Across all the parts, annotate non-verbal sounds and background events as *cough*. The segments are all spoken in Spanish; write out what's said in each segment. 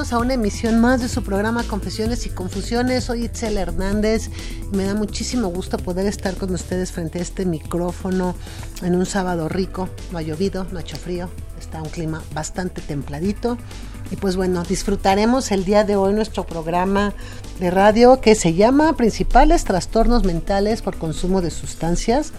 Bienvenidos a una emisión más de su programa Confesiones y Confusiones. Soy Itzel Hernández y me da muchísimo gusto poder estar con ustedes frente a este micrófono en un sábado rico. No ha llovido, no ha hecho frío, está un clima bastante templadito. Y pues bueno, disfrutaremos el día de hoy nuestro programa de radio que se llama Principales Trastornos Mentales por Consumo de Sustancias.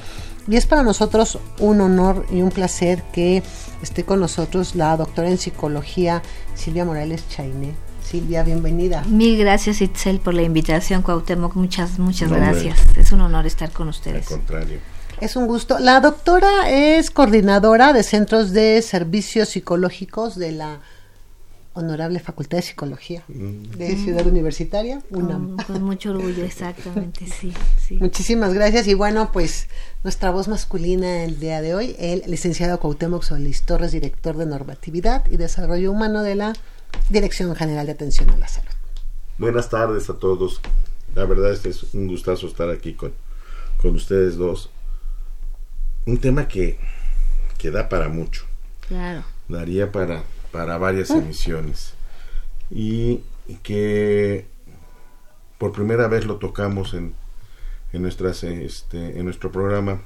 Y es para nosotros un honor y un placer que esté con nosotros la doctora en psicología Silvia Morales Chainé. Silvia, bienvenida. Mil gracias Itzel por la invitación, Cuauhtémoc. Muchas, muchas gracias. Es un honor estar con ustedes. Al contrario. Es un gusto. La doctora es coordinadora de centros de servicios psicológicos de la Honorable Facultad de Psicología de mm. Ciudad Universitaria, UNAM. Con, mucho orgullo, exactamente, sí, Muchísimas gracias y bueno, pues nuestra voz masculina el día de hoy, el licenciado Cuauhtémoc Solís Torres, director de Normatividad y Desarrollo Humano de la Dirección General de Atención a la Salud. Buenas tardes a todos. La verdad es que es un gustazo estar aquí con, con ustedes dos. Un tema que, que da para mucho. Claro. Daría para para varias emisiones. Y que por primera vez lo tocamos en, en, nuestras, este, en nuestro programa.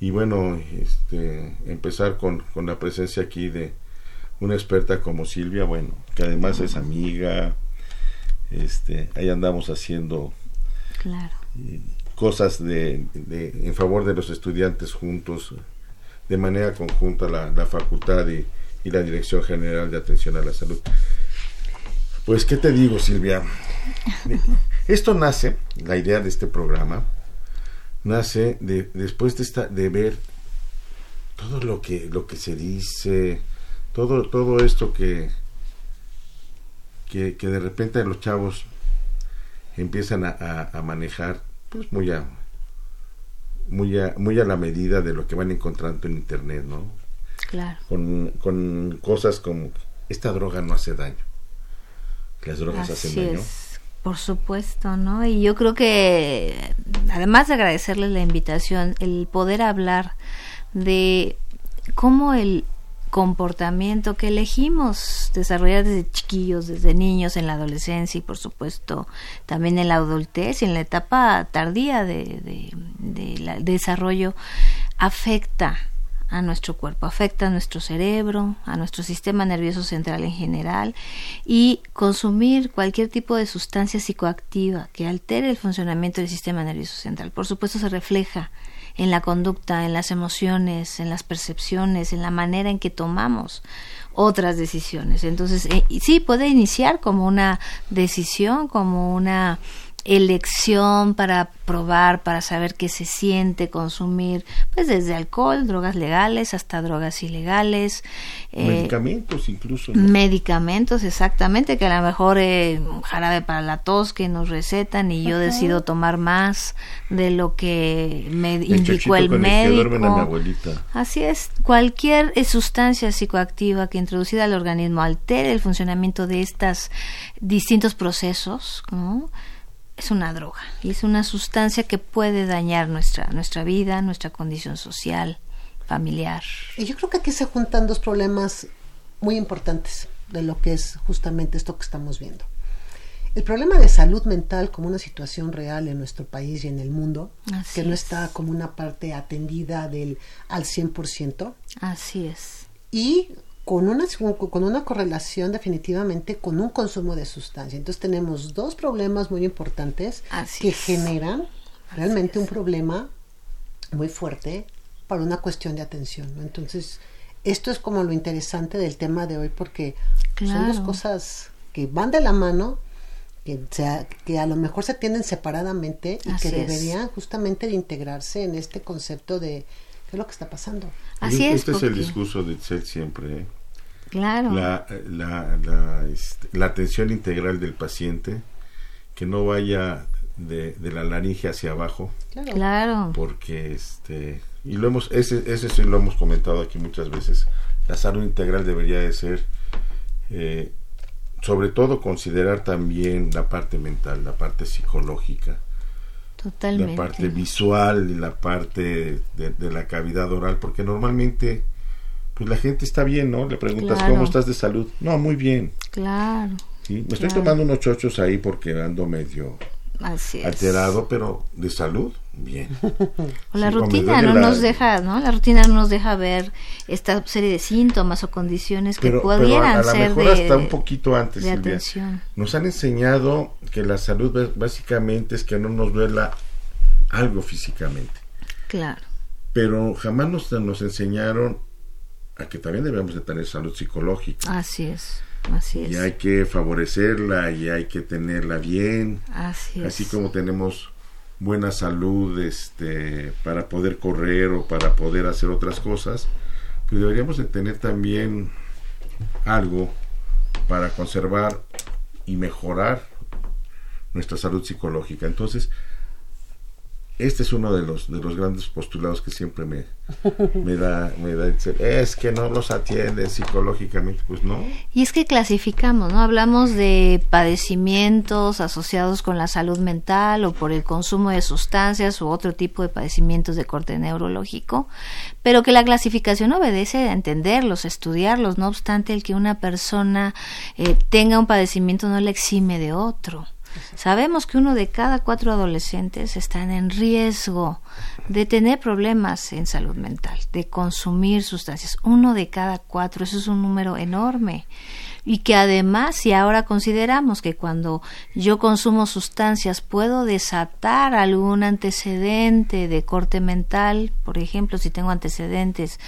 Y bueno, este, empezar con, con la presencia aquí de una experta como Silvia, bueno, que además es amiga, este, ahí andamos haciendo eh, cosas de, de, en favor de los estudiantes juntos, de manera conjunta la, la facultad y, y la Dirección General de Atención a la Salud. Pues, ¿qué te digo, Silvia? *laughs* Esto nace, la idea de este programa, nace de, después de, esta, de ver todo lo que, lo que se dice, todo, todo esto que, que, de repente los chavos empiezan a, a, manejar, pues muy a, muy a, muy a la medida de lo que van encontrando en internet, ¿no? Con, con cosas como, esta droga no hace daño. Las drogas hacen daño. Por supuesto, ¿no? Y yo creo que, además de agradecerles la invitación, el poder hablar de cómo el comportamiento que elegimos desarrollar desde chiquillos, desde niños, en la adolescencia y por supuesto también en la adultez y en la etapa tardía de, de, de desarrollo afecta a nuestro cuerpo, afecta a nuestro cerebro, a nuestro sistema nervioso central en general y consumir cualquier tipo de sustancia psicoactiva que altere el funcionamiento del sistema nervioso central. Por supuesto se refleja en la conducta, en las emociones, en las percepciones, en la manera en que tomamos otras decisiones. Entonces, eh, sí puede iniciar como una decisión, como una elección para probar, para saber qué se siente consumir, pues desde alcohol, drogas legales hasta drogas ilegales. Eh, medicamentos incluso. Medicamentos, exactamente, que a lo mejor eh, jarabe para la tos que nos recetan y yo decido tomar más de lo que me indicó el médico. Así es, cualquier eh, sustancia psicoactiva que introducida al organismo altere el funcionamiento de estos distintos procesos, ¿no? Es una droga y es una sustancia que puede dañar nuestra, nuestra vida, nuestra condición social, familiar. Y yo creo que aquí se juntan dos problemas muy importantes. de lo que es justamente esto que estamos viendo. El problema de salud mental como una situación real en nuestro país y en el mundo, que no está como una parte atendida del al 100%. Así es. Y con una, con una correlación definitivamente con un consumo de sustancia. Entonces tenemos dos problemas muy importantes que generan realmente un problema muy fuerte para una cuestión de atención. Entonces, esto es como lo interesante del tema de hoy porque son dos cosas que van de la mano, que, que a lo mejor se atienden separadamente y que deberían justamente de integrarse en este concepto de qué es lo que está pasando. Así es. Este es el discurso de Itzel siempre. ¿eh? Claro. La, la, la, este, la, atención integral del paciente, que no vaya de, de, la laringe hacia abajo. Claro. Porque, este, y lo hemos, ese, ese sí lo hemos comentado aquí muchas veces, la salud integral debería de ser, eh, sobre todo considerar también la parte mental, la parte psicológica. Totalmente. La parte visual y la parte de, de la cavidad oral, porque normalmente pues la gente está bien, ¿no? Le preguntas, ¿cómo estás de salud? No, muy bien. Claro. Sí, me estoy tomando unos chochos ahí porque ando medio alterado, pero de salud, bien. *laughs* la rutina no nos deja, ¿no? La rutina no nos deja ver esta serie de síntomas o condiciones que pudieran pero a, ser mejor hasta un poquito antes, de atención. Nos han enseñado que la salud básicamente es que no nos duela algo físicamente. Claro. Pero jamás nos, nos enseñaron a que también debemos de tener salud psicológica. Así es. Así es. Y hay que favorecerla y hay que tenerla bien. Así es. Así como tenemos buena salud este para poder correr o para poder hacer otras cosas, pues deberíamos de tener también algo para conservar y mejorar nuestra salud psicológica. Entonces, este es uno de los de los grandes postulados que siempre me, me da me da es que no los atiende psicológicamente pues no. Y es que clasificamos no hablamos de padecimientos asociados con la salud mental o por el consumo de sustancias u otro tipo de padecimientos de corte neurológico pero que la clasificación obedece a entenderlos estudiarlos. No obstante el que una persona eh, tenga un padecimiento no le exime de otro Sabemos que uno de cada cuatro adolescentes están en riesgo de tener problemas en salud mental, de consumir sustancias. Uno de cada cuatro, eso es un número enorme. Y que además, si ahora consideramos que cuando yo consumo sustancias puedo desatar algún antecedente de corte mental, por ejemplo, si tengo antecedentes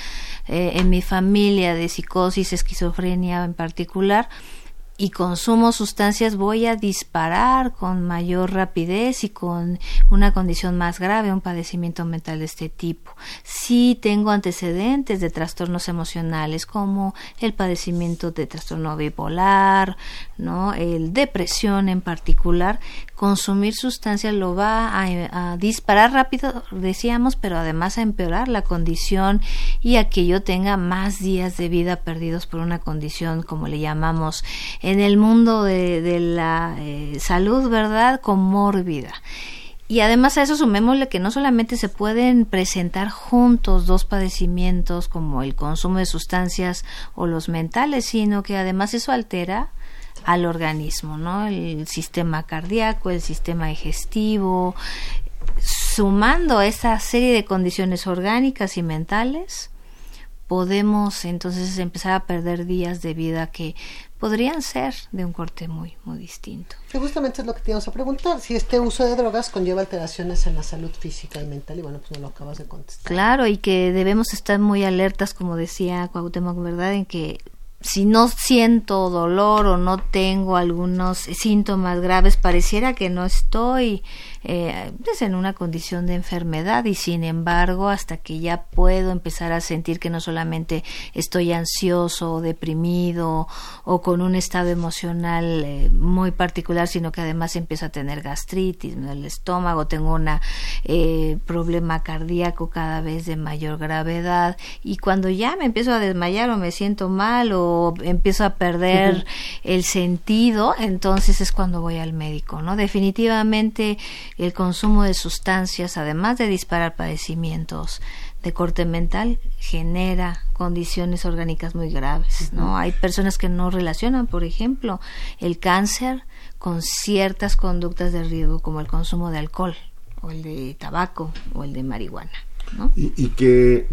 eh, en mi familia de psicosis, esquizofrenia en particular, y consumo sustancias voy a disparar con mayor rapidez y con una condición más grave, un padecimiento mental de este tipo. Si tengo antecedentes de trastornos emocionales como el padecimiento de trastorno bipolar, ¿no? el depresión en particular, consumir sustancias lo va a, disparar rápido, decíamos, pero además a empeorar la condición y a que yo tenga más días de vida perdidos por una condición como le llamamos en el mundo de, la eh, salud, ¿verdad? Comórbida. Y además a eso sumémosle que no solamente se pueden presentar juntos dos padecimientos como el consumo de sustancias o los mentales, sino que además eso altera al organismo, ¿no? El sistema cardíaco, el sistema digestivo, sumando esa serie de condiciones orgánicas y mentales, podemos entonces empezar a perder días de vida que podrían ser de un corte muy, muy distinto. Y justamente es lo que te íbamos a preguntar, si este uso de drogas conlleva alteraciones en la salud física y mental, y bueno, pues no lo acabas de contestar. Claro, y que debemos estar muy alertas, como decía Cuauhtémoc, ¿verdad?, en que si no siento dolor o no tengo algunos síntomas graves, pareciera que no estoy eh, pues en una condición de enfermedad y sin embargo hasta que ya puedo empezar a sentir que no solamente estoy ansioso o deprimido o con un estado emocional eh, muy particular, sino que además empiezo a tener gastritis en el estómago, tengo un eh, problema cardíaco cada vez de mayor gravedad y cuando ya me empiezo a desmayar o me siento mal o empiezo a perder el sentido, entonces es cuando voy al médico, ¿no? Definitivamente el consumo de sustancias, además de disparar padecimientos de corte mental genera condiciones orgánicas muy graves, ¿no? Hay personas que no relacionan, por ejemplo, el cáncer con ciertas conductas de riesgo como el consumo de alcohol o el de tabaco o el de marihuana, ¿no? Y, y que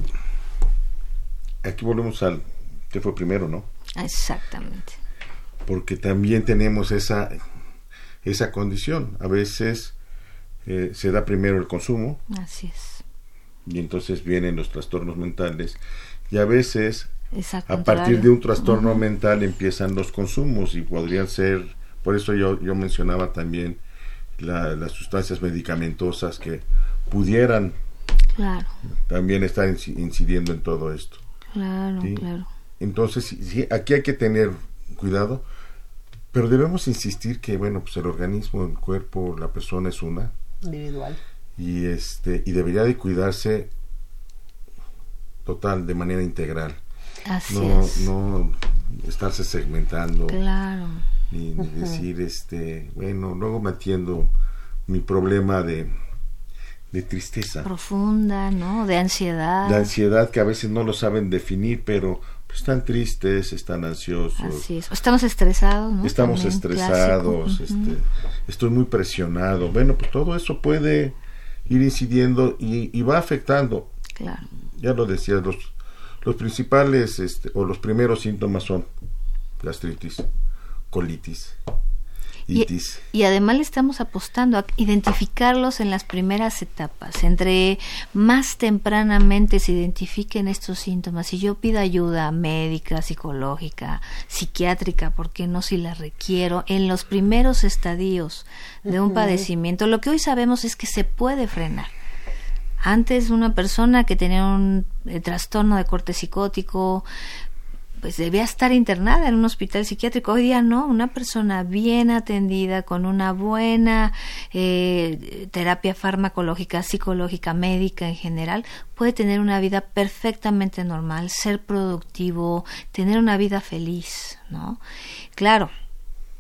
aquí volvemos al que fue primero, ¿no? Exactamente. Porque también tenemos esa esa condición. A veces eh, se da primero el consumo. Así es. Y entonces vienen los trastornos mentales. Y a veces, a partir de un trastorno mental, empiezan los consumos y podrían ser, por eso yo, yo mencionaba también la- las sustancias medicamentosas que pudieran Claro, también estar inci- incidiendo en todo esto. claro, Sí. claro. Entonces, sí, aquí hay que tener cuidado, pero debemos insistir que, bueno, pues el organismo, el cuerpo, la persona es una Individual. y este y debería de cuidarse total, de manera integral. Así No, es. no estarse segmentando Claro. ni, ni decir, este, bueno, luego me atiendo mi problema de, de tristeza, Profunda, ¿no? De ansiedad. de ansiedad que a veces no lo saben definir, pero pues, están tristes, están ansiosos, Así es. Estamos estresados, ¿no? estamos También, estresados, este, estoy muy presionado. Bueno, pues todo eso puede ir incidiendo y, y va afectando. Claro. Ya lo decías, los, los principales este, o los primeros síntomas son gastritis, colitis, itis. y además le estamos apostando a identificarlos en las primeras etapas. Entre más tempranamente se identifiquen estos síntomas y yo pido ayuda médica, psicológica, psiquiátrica, porque no si la requiero, en los primeros estadios de un padecimiento, lo que hoy sabemos es que se puede frenar. Antes una persona que tenía un eh, trastorno de corte psicótico, pues debía estar internada en un hospital psiquiátrico. Hoy día no, una persona bien atendida, con una buena eh, terapia farmacológica, psicológica, médica en general, puede tener una vida perfectamente normal, ser productivo, tener una vida feliz, ¿no? Claro,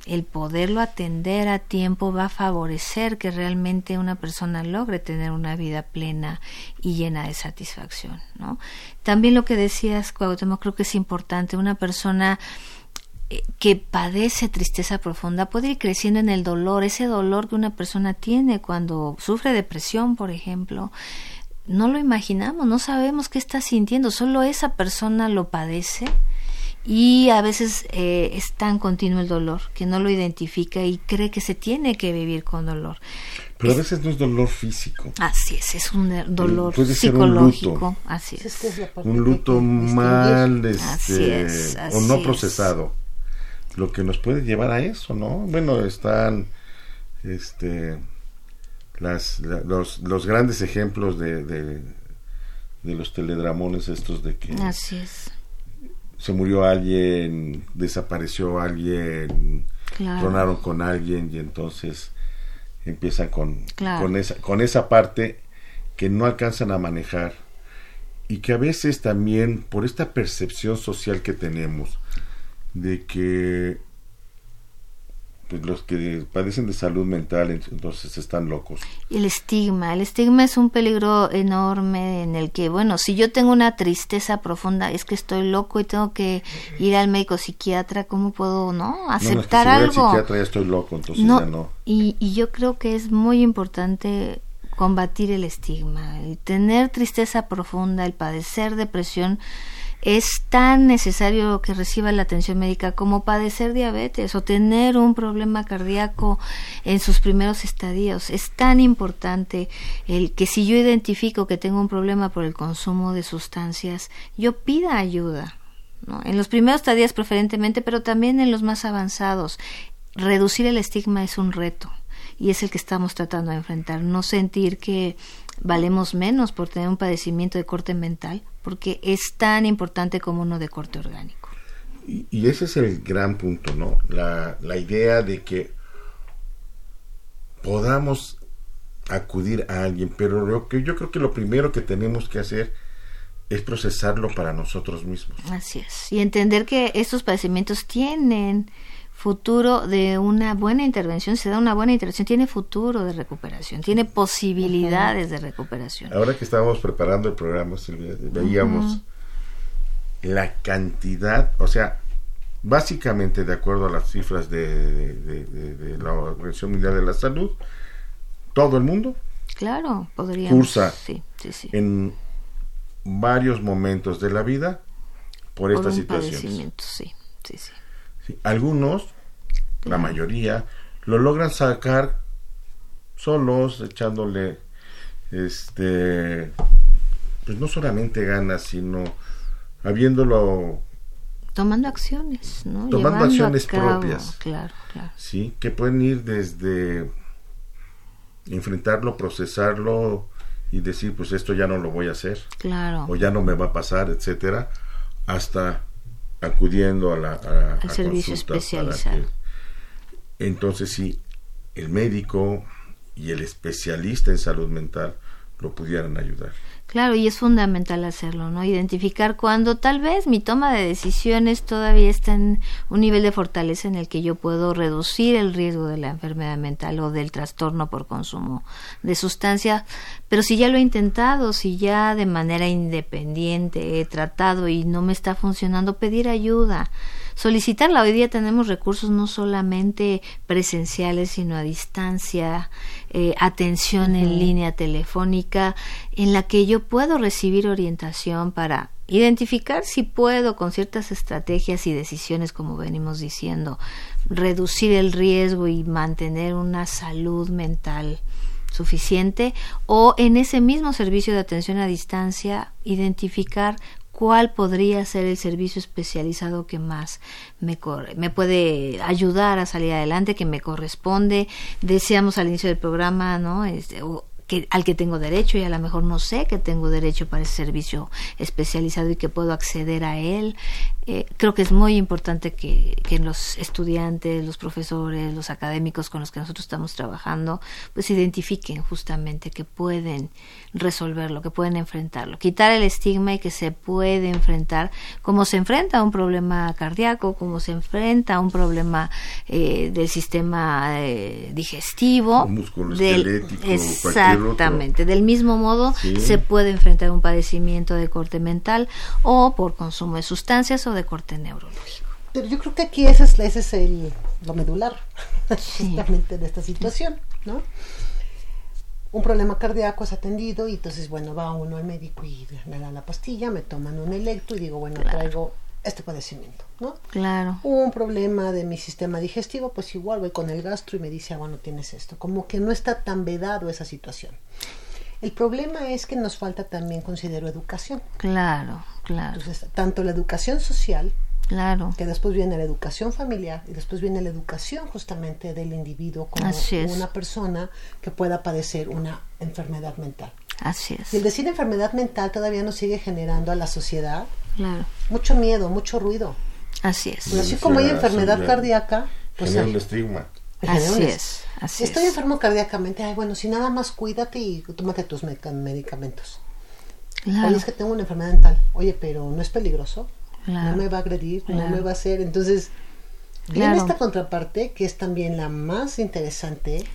el poderlo atender a tiempo va a favorecer que realmente una persona logre tener una vida plena y llena de satisfacción, ¿no? También lo que decías, Cuauhtémoc, creo que es importante, una persona eh, que padece tristeza profunda puede ir creciendo en el dolor, ese dolor que una persona tiene cuando sufre depresión, por ejemplo, no lo imaginamos, no sabemos qué está sintiendo, solo esa persona lo padece y a veces eh, es tan continuo el dolor que no lo identifica y cree que se tiene que vivir con dolor. Pero a veces no es dolor físico. Así es, es un dolor puede ser un luto. psicológico, así Es Un luto mal Así este, es, o no procesado. Lo que nos puede llevar a eso, ¿no? Bueno, están este las, la- los, los grandes ejemplos de, de, de los teledramones estos de que Así es, se murió alguien, desapareció alguien, claro. tronaron con alguien y entonces empiezan con, Claro. con, esa, con esa parte que no alcanzan a manejar y que a veces también por esta percepción social que tenemos de que pues, los que padecen de salud mental entonces están locos. Y el estigma, el estigma es un peligro enorme en el que, bueno, si yo tengo una tristeza profunda, es que estoy loco y tengo que ir al médico psiquiatra, ¿cómo puedo, no? No, no, es que Aceptar si voy al psiquiatra ya estoy loco, entonces No, ya no. Y, y yo creo que es muy importante combatir el estigma. El tener tristeza profunda, el padecer depresión, es tan necesario que reciba la atención médica como padecer diabetes o tener un problema cardíaco en sus primeros estadios. Es tan importante el que si yo identifico que tengo un problema por el consumo de sustancias, yo pida ayuda. ¿no? En los primeros estadios preferentemente, pero también en los más avanzados. Reducir el estigma es un reto y es el que estamos tratando de enfrentar. No sentir que valemos menos por tener un padecimiento de corte mental, porque es tan importante como uno de corte orgánico. Y, y ese es el gran punto, ¿no? La, la idea de que podamos acudir a alguien, pero lo que yo creo que lo primero que tenemos que hacer es procesarlo para nosotros mismos. Así es. Y entender que estos padecimientos tienen futuro de una buena intervención, se da una buena intervención, tiene futuro de recuperación, tiene posibilidades de recuperación. Ahora que estábamos preparando el programa, Silvia, veíamos la cantidad, o sea, básicamente de acuerdo a las cifras de, de la Organización Mundial de la Salud, todo el mundo Claro, podría cursa en varios momentos de la vida por, esta situación. Sí, sí, sí. Algunos, la mayoría, lo logran sacar solos, echándole, este, pues no solamente ganas, sino habiéndolo tomando acciones, ¿no? Tomando acciones propias. Claro, claro. Sí, que pueden ir desde enfrentarlo, procesarlo y decir, pues esto ya no lo voy a hacer. Claro. O ya no me va a pasar, etcétera, hasta acudiendo a la Al servicio especializado. entonces sí, el médico y el especialista en salud mental lo pudieran ayudar. Claro, y es fundamental hacerlo, ¿no? Identificar cuando tal vez mi toma de decisiones todavía está en un nivel de fortaleza en el que yo puedo reducir el riesgo de la enfermedad mental o del trastorno por consumo de sustancia, pero si ya lo he intentado, si ya de manera independiente he tratado y no me está funcionando, pedir ayuda solicitarla. Hoy día tenemos recursos no solamente presenciales, sino a distancia, eh, atención en línea telefónica, en la que yo puedo recibir orientación para identificar si puedo con ciertas estrategias y decisiones, como venimos diciendo, reducir el riesgo y mantener una salud mental suficiente o en ese mismo servicio de atención a distancia identificar cuál podría ser el servicio especializado que más me, me puede ayudar a salir adelante, que me corresponde. Decíamos al inicio del programa, ¿no? Este, que, al que tengo derecho y a lo mejor no sé que tengo derecho para ese servicio especializado y que puedo acceder a él. Eh, creo que es muy importante que, que, los estudiantes, los profesores, los académicos con los que nosotros estamos trabajando, pues identifiquen justamente que pueden resolverlo, que pueden enfrentarlo, quitar el estigma y que se puede enfrentar como se enfrenta a un problema cardíaco, como se enfrenta a un problema eh, del sistema eh, digestivo, del, exactamente, del mismo modo se puede enfrentar a un padecimiento de corte mental o por consumo de sustancias o de corte neurológico. Pero yo creo que aquí ese es, ese es el, lo medular, *laughs* justamente de esta situación, ¿no? Un problema cardíaco es atendido y entonces, bueno, va uno al médico y me da la pastilla, me toman un electro y digo, bueno, traigo este padecimiento, ¿no? Claro. Un problema de mi sistema digestivo, pues igual voy con el gastro y me dice, ah, bueno, tienes esto. Como que no está tan vedado esa situación. El problema es que nos falta también, considero, educación. Claro, claro. Entonces, tanto la educación social, claro. que después viene la educación familiar y después viene la educación justamente del individuo como una persona que pueda padecer una enfermedad mental. Así es. Y el decir enfermedad mental todavía nos sigue generando a la sociedad claro. mucho miedo, mucho ruido. Así es. así como hay enfermedad cardíaca, pues genera un estigma. Así es. Estoy enfermo cardíacamente. Ay, bueno, si nada más cuídate y tómate tus medicamentos. Claro. Oye, es que tengo una enfermedad mental. Oye, pero no es peligroso. No me va a agredir, no me va a hacer. Entonces, viene esta contraparte que es también la más interesante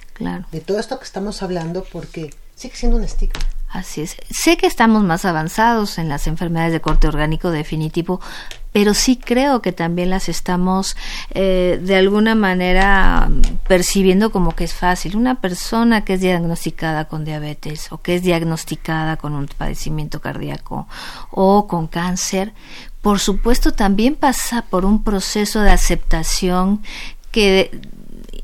de todo esto que estamos hablando porque sigue siendo un estigma. Así es. Sé que estamos más avanzados en las enfermedades de corte orgánico definitivo, pero sí creo que también las estamos eh, de alguna manera percibiendo como que es fácil. Una persona que es diagnosticada con diabetes o que es diagnosticada con un padecimiento cardíaco o con cáncer, por supuesto también pasa por un proceso de aceptación que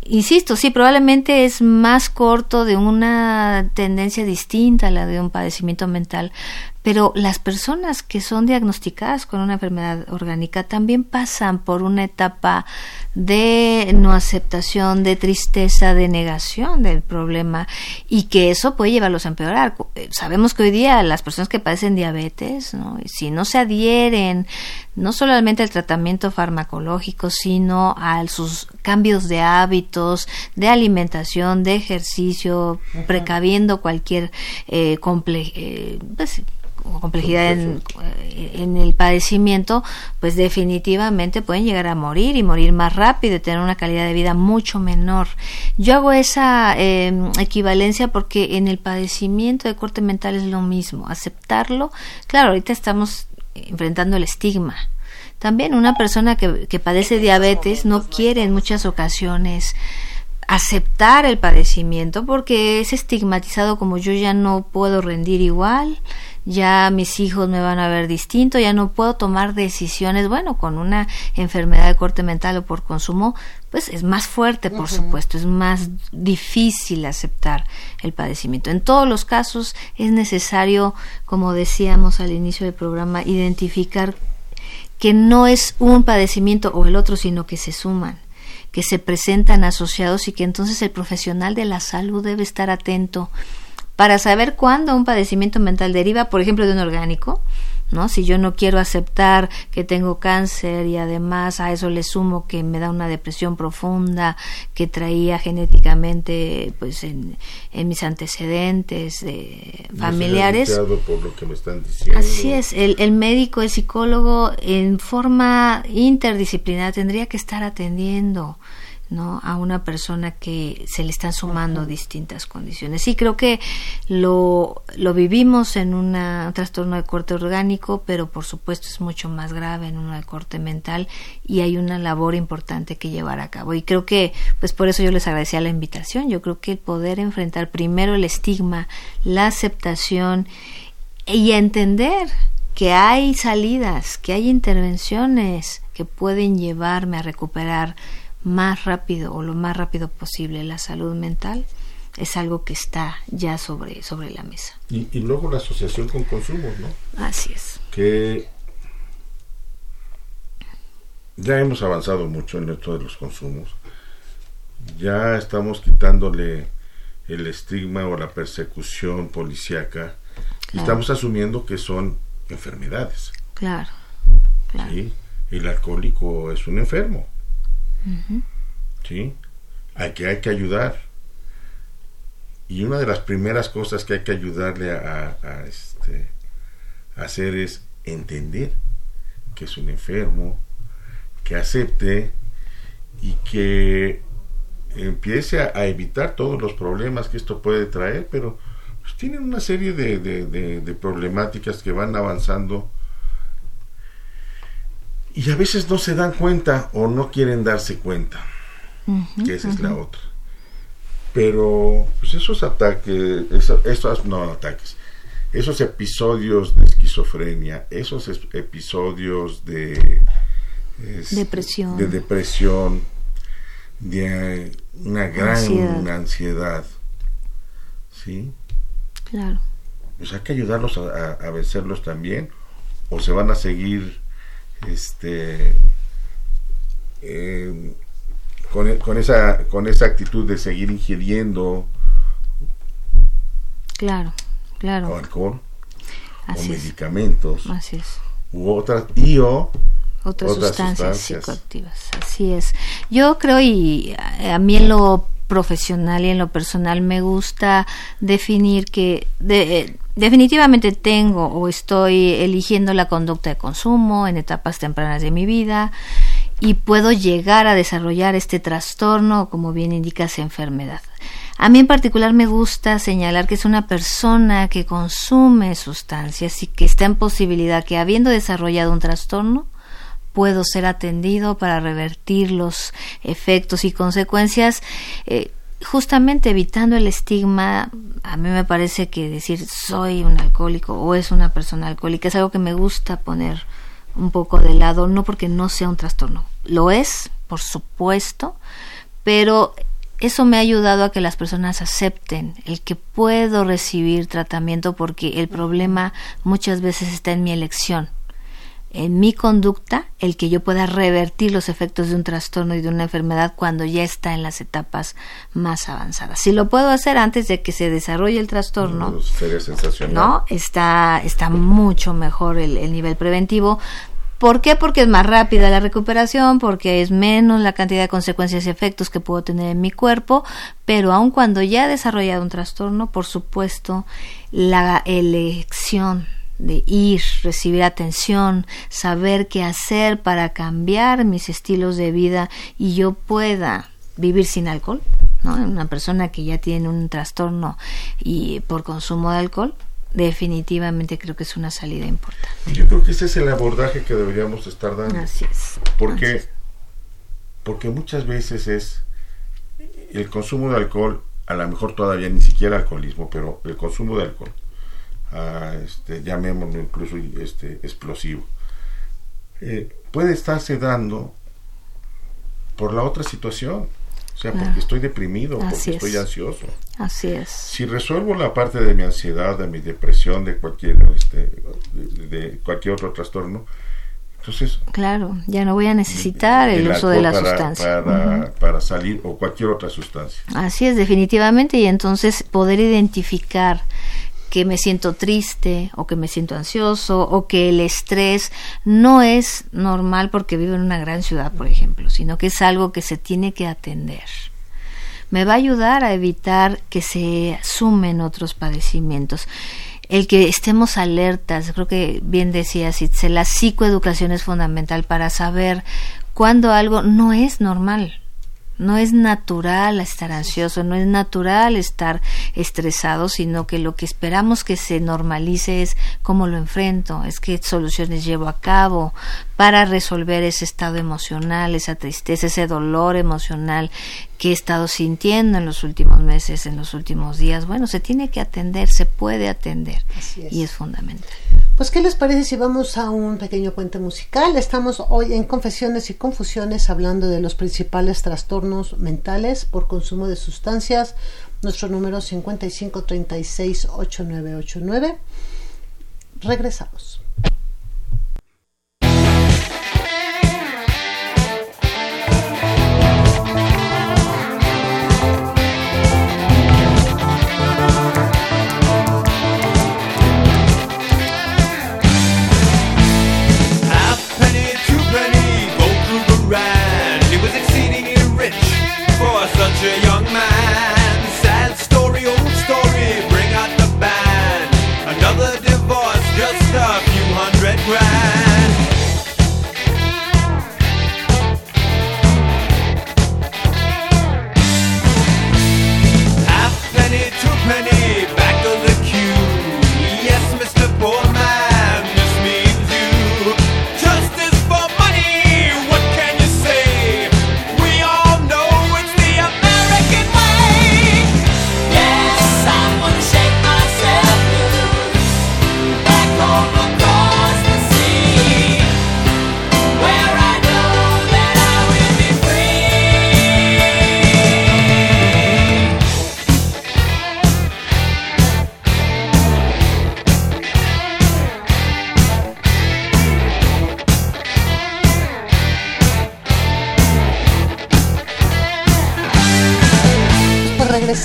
insisto, sí, probablemente es más corto de una tendencia distinta a la de un padecimiento mental, pero las personas que son diagnosticadas con una enfermedad orgánica también pasan por una etapa de no aceptación, de tristeza, de negación del problema y que eso puede llevarlos a empeorar. Eh, sabemos que hoy día las personas que padecen diabetes, ¿no? si no se adhieren no solamente al tratamiento farmacológico, sino a sus cambios de hábitos, de alimentación, de ejercicio, precaviendo cualquier eh, eh, pues, complejidad en, en, el padecimiento, pues definitivamente pueden llegar a morir y morir más rápido y tener una calidad de vida mucho menor. Yo hago esa em, equivalencia porque en el padecimiento de corte mental es lo mismo, aceptarlo. Claro, ahorita estamos enfrentando el estigma. También una persona que, que padece diabetes no quiere en muchas ocasiones aceptar el padecimiento porque es estigmatizado como yo ya no puedo rendir igual, ya mis hijos me van a ver distinto, ya no puedo tomar decisiones, bueno, con una enfermedad de corte mental o por consumo, pues es más fuerte, por supuesto, es más difícil aceptar el padecimiento. En todos los casos es necesario, como decíamos al inicio del programa, identificar que no es un padecimiento o el otro, sino que se suman que se presentan asociados y que entonces el profesional de la salud debe estar atento para saber cuándo un padecimiento mental deriva, por ejemplo, de un orgánico, ¿no? Si yo no quiero aceptar que tengo cáncer y además a eso le sumo que me da una depresión profunda que traía genéticamente pues en, mis antecedentes familiares. Por lo que me están diciendo. Así es, el, el médico, el psicólogo en forma interdisciplinar tendría que estar atendiendo ¿no? a una persona que se le están sumando distintas condiciones. Sí, creo que lo, lo vivimos en una, un trastorno de corte orgánico, pero por supuesto es mucho más grave en uno de corte mental y hay una labor importante que llevar a cabo. Y creo que, pues por eso yo les agradecía la invitación. Yo creo que el poder enfrentar primero el estigma, la aceptación y entender que hay salidas, que hay intervenciones que pueden llevarme a recuperar más rápido o lo más rápido posible la salud mental es algo que está ya sobre, sobre la mesa. Y, luego la asociación con consumos, ¿no? Así es. Que ya hemos avanzado mucho en esto de los consumos. Ya estamos quitándole el estigma o la persecución policíaca. Estamos asumiendo que son enfermedades. Claro. claro. ¿Sí? El alcohólico es un enfermo. ¿Sí? Hay que, hay que ayudar. Y una de las primeras cosas que hay que ayudarle a, este, hacer es entender que es un enfermo, que acepte y que empiece a, evitar todos los problemas que esto puede traer, pero pues, tienen una serie de, de, problemáticas que van avanzando y a veces no se dan cuenta o no quieren darse cuenta, que esa es la otra. Pero pues esos ataques, esos, no ataques, esos episodios de esquizofrenia, esos episodios de depresión, de depresión, de una gran ansiedad, ¿sí? Claro. Pues hay que ayudarlos a, a vencerlos también, o se van a seguir este eh, con, con, esa con esa actitud de seguir ingiriendo claro claro. alcohol o medicamentos así es. u otras y o otras, sustancias, psicoactivas. Así es. Yo creo y a mí en lo profesional y en lo personal me gusta definir que de, definitivamente tengo o estoy eligiendo la conducta de consumo en etapas tempranas de mi vida y puedo llegar a desarrollar este trastorno, como bien indica esa enfermedad. A mí en particular me gusta señalar que es una persona que consume sustancias y que está en posibilidad que habiendo desarrollado un trastorno, puedo ser atendido para revertir los efectos y consecuencias eh, justamente evitando el estigma, a mí me parece que decir soy un alcohólico o es una persona alcohólica es algo que me gusta poner un poco de lado, no porque no sea un trastorno, lo es, por supuesto, pero eso me ha ayudado a que las personas acepten el que puedo recibir tratamiento porque el problema muchas veces está en mi elección en mi conducta el que yo pueda revertir los efectos de un trastorno y de una enfermedad cuando ya está en las etapas más avanzadas. Si lo puedo hacer antes de que se desarrolle el trastorno, no, Está, está mucho mejor el, el nivel preventivo. ¿Por qué? Porque es más rápida la recuperación, porque es menos la cantidad de consecuencias y efectos que puedo tener en mi cuerpo, pero aun cuando ya he desarrollado un trastorno, por supuesto, la elección de ir, recibir atención, saber qué hacer para cambiar mis estilos de vida y yo pueda vivir sin alcohol, ¿no? Una persona que ya tiene un trastorno y por consumo de alcohol, definitivamente creo que es una salida importante. Yo creo que ese es el abordaje que deberíamos estar dando. Así es. Porque, Así es. porque muchas veces es el consumo de alcohol, a lo mejor todavía ni siquiera alcoholismo, pero el consumo de alcohol, ah, este, llamémoslo incluso este, explosivo, eh, puede estarse dando por la otra situación. O sea, Claro. porque estoy deprimido, Así porque es. estoy ansioso. Así es. Si resuelvo la parte de mi ansiedad, de mi depresión, de cualquier, este, de, de cualquier otro trastorno, entonces Claro, ya no voy a necesitar el, uso de la para- sustancia. para, para salir o cualquier otra sustancia. Así es, definitivamente, y entonces poder identificar que me siento triste o que me siento ansioso o que el estrés no es normal porque vivo en una gran ciudad, por ejemplo, sino que es algo que se tiene que atender. Me va a ayudar a evitar que se sumen otros padecimientos. El que estemos alertas, creo que bien decía Itzel, la psicoeducación es fundamental para saber cuando algo no es normal. No es natural estar ansioso, no es natural estar estresado, sino que lo que esperamos que se normalice es cómo lo enfrento, es qué soluciones llevo a cabo para resolver ese estado emocional, esa tristeza, ese dolor emocional que he estado sintiendo en los últimos meses, en los últimos días. Bueno, se tiene que atender, se puede atender Así es. y es fundamental. Pues, ¿qué les parece si vamos a un pequeño puente musical? Estamos hoy en Confesiones y Confusiones hablando de los principales trastornos mentales por consumo de sustancias. Nuestro número 55368989. Regresamos.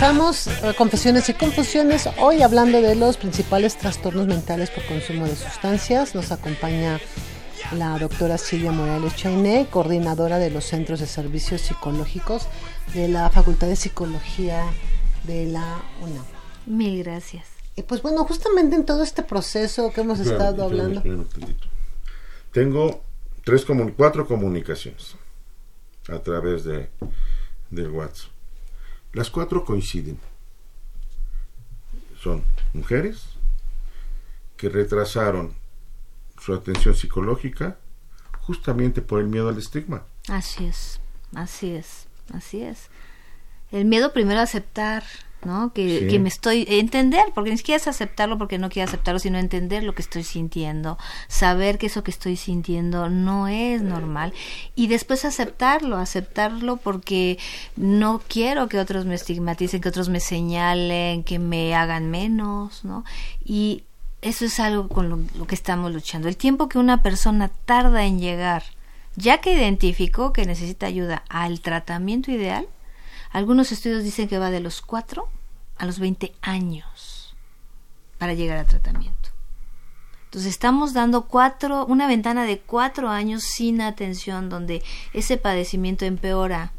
Regresamos a Confesiones y Confusiones, hoy hablando de los principales trastornos mentales por consumo de sustancias. Nos acompaña la doctora Silvia Morales Chainé, coordinadora de los Centros de Servicios Psicológicos de la Facultad de Psicología de la UNAM. Mil gracias. Y pues bueno, justamente en todo este proceso que hemos estado espérame, hablando. Tengo tres cuatro comunicaciones a través de del WhatsApp. Las cuatro coinciden. Son mujeres que retrasaron su atención psicológica justamente por el miedo al estigma. Así es, así es, así es. El miedo primero a aceptar, ¿no? Que, Sí. que me estoy... Entender, porque ni siquiera es aceptarlo porque no quiero aceptarlo, sino entender lo que estoy sintiendo, saber que eso que estoy sintiendo no es normal y después aceptarlo, aceptarlo porque no quiero que otros me estigmaticen, que otros me señalen, que me hagan menos, ¿no? Y eso es algo con lo, lo que estamos luchando. El tiempo que una persona tarda en llegar, ya que identificó que necesita ayuda al tratamiento ideal, algunos estudios dicen que va de los 4 a los 20 años para llegar a tratamiento. Entonces estamos dando cuatro, una ventana de cuatro años sin atención donde ese padecimiento empeora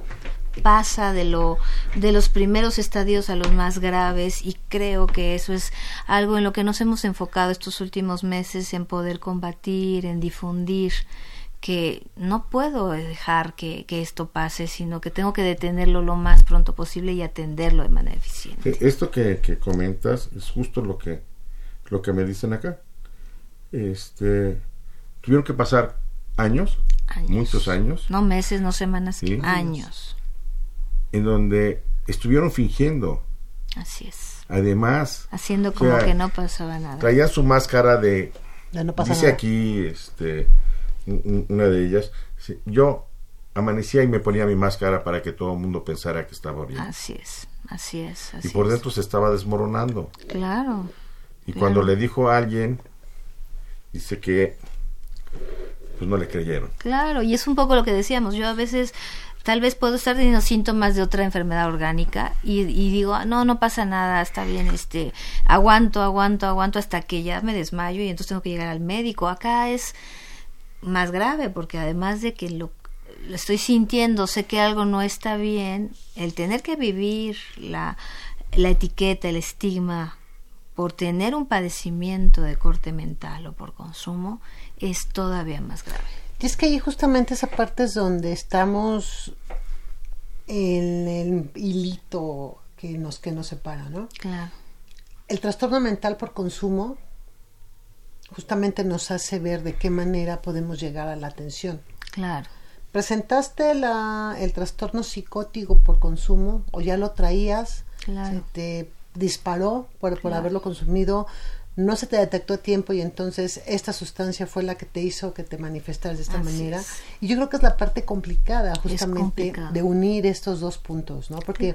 pasa de lo de los primeros estadios a los más graves y creo que eso es algo en lo que nos hemos enfocado estos últimos meses en poder combatir, en difundir que no puedo dejar que, que esto pase, sino que tengo que detenerlo lo más pronto posible y atenderlo de manera eficiente. Esto que, que comentas es justo lo que, lo que me dicen acá. Este, tuvieron que pasar años, Años. muchos años, No meses, no semanas, Sí. años. en donde estuvieron fingiendo. Así es. Además, Haciendo O como sea, que no pasaba nada. traían su máscara de Ya no pasa dice nada. aquí este una de ellas yo amanecía y me ponía mi máscara para que todo el mundo pensara que estaba bien Así es, así es. Así y por es. dentro se estaba desmoronando Claro, y Claro. cuando le dijo a alguien dice que pues no le creyeron claro. Y es un poco lo que decíamos. Yo a veces tal vez puedo estar teniendo síntomas de otra enfermedad orgánica y, y digo, "Ah, no, no pasa nada, está bien, este, aguanto, aguanto, aguanto hasta que ya me desmayo y entonces tengo que llegar al médico. Acá es más grave porque además de que lo, lo estoy sintiendo, sé que algo no está bien, el tener que vivir la, la etiqueta, el estigma por tener un padecimiento de corte mental o por consumo es todavía más grave. Y es que ahí justamente esa parte es donde estamos en el hilito que nos, que nos separa, ¿no? Claro, El trastorno mental por consumo justamente nos hace ver de qué manera podemos llegar a la atención. claro. ¿Presentaste la, el trastorno psicótico por consumo o ya lo traías? Claro. Se te disparó por, por Claro. haberlo consumido, no se te detectó a tiempo y entonces esta sustancia fue la que te hizo que te manifestaras de esta Así manera. es. Y yo creo que es la parte complicada justamente de unir estos dos puntos, ¿no? Porque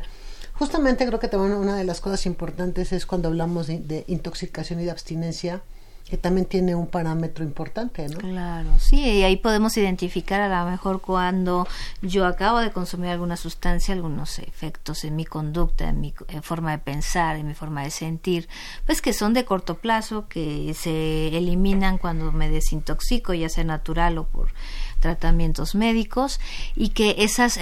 justamente creo que también una de las cosas importantes es cuando hablamos de, de intoxicación y de abstinencia, que también tiene un parámetro importante, ¿no? Claro, sí, y ahí podemos identificar a lo mejor cuando yo acabo de consumir alguna sustancia, algunos efectos en mi conducta, en mi forma de pensar, en mi forma de sentir, pues que son de corto plazo, que se eliminan cuando me desintoxico, ya sea natural o por tratamientos médicos, y que esos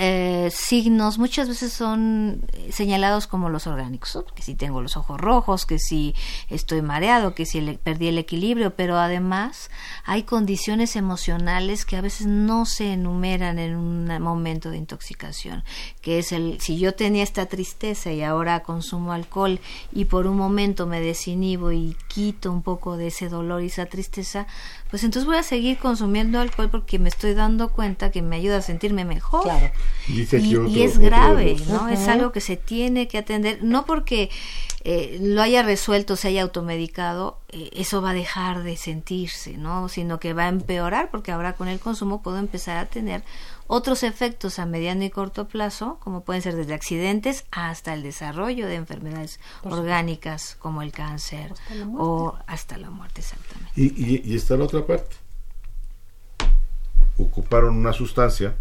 signos muchas veces son eh, señalados como los orgánicos, que si tengo los ojos rojos, que si estoy mareado, que si le- perdí el equilibrio, pero además hay condiciones emocionales que a veces no se enumeran en un momento de intoxicación, que es el si yo tenía esta tristeza y ahora consumo alcohol y por un momento me desinhibo y quito un poco de ese dolor y esa tristeza, pues entonces voy a seguir consumiendo alcohol porque me estoy dando cuenta que me ayuda a sentirme mejor. Claro. Dice Y, otro- y es grave, ¿no? Es algo que se tiene que atender, no porque eh, lo haya resuelto, se haya automedicado, eh, eso va a dejar de sentirse, ¿no? Sino que va a empeorar porque ahora con el consumo puedo empezar a tener otros efectos a mediano y corto plazo, como pueden ser desde accidentes hasta el desarrollo de enfermedades orgánicas como el cáncer o hasta la muerte, exactamente. y, y, y está la otra parte ocuparon una sustancia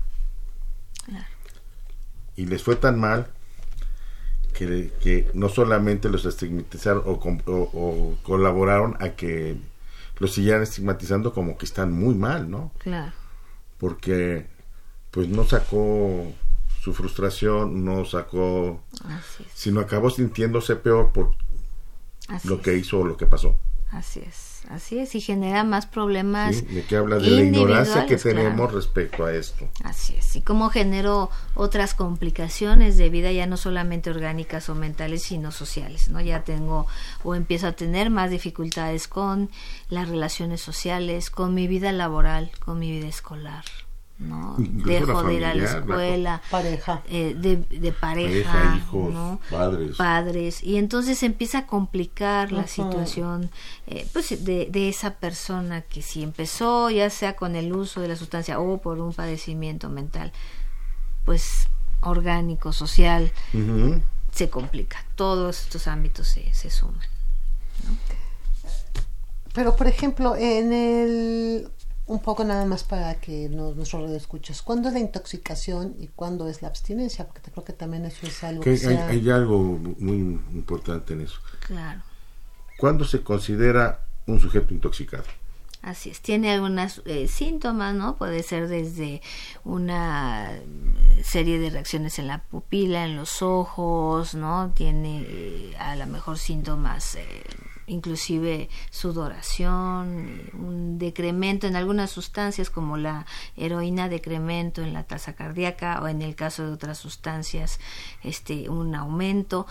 y les fue tan mal que, que no solamente los estigmatizaron o, com- o- o colaboraron a que los siguieran estigmatizando como que están muy mal, ¿no? Claro, Porque pues no sacó su frustración, no sacó, sino acabó sintiéndose peor por Así lo es. que hizo o lo que pasó. Así es, así es, y genera más problemas. ¿sí? De que habla de la ignorancia que tenemos claro. respecto a esto. Así es, y cómo generó otras complicaciones de vida, ya no solamente orgánicas o mentales, sino sociales, ¿no? Ya tengo o empiezo a tener más dificultades con las relaciones sociales, con mi vida laboral, con mi vida escolar, ¿no? Incluso Dejo de ir a la escuela, Pareja. eh, de, de pareja, Pareja, hijos, ¿no? padres. padres y entonces se empieza a complicar la situación eh, pues de, de esa persona que si empezó ya sea con el uso de la sustancia o por un padecimiento mental pues orgánico social se complica todos estos ámbitos se, se suman Pero, por ejemplo, en el... Un poco nada más para que nos, nuestro radio escuches. ¿Cuándo es la intoxicación y cuándo es la abstinencia? Porque te creo que también eso es algo Que que, hay, sea- hay algo muy importante en eso. claro ¿Cuándo se considera un sujeto intoxicado? Así es, tiene algunos síntomas, ¿no? Puede ser desde una eh, serie de reacciones en la pupila, en los ojos, ¿no? Tiene eh, a lo mejor síntomas, eh, inclusive sudoración, un decremento en algunas sustancias como la heroína, decremento en la tasa cardíaca o en el caso de otras sustancias, este, un aumento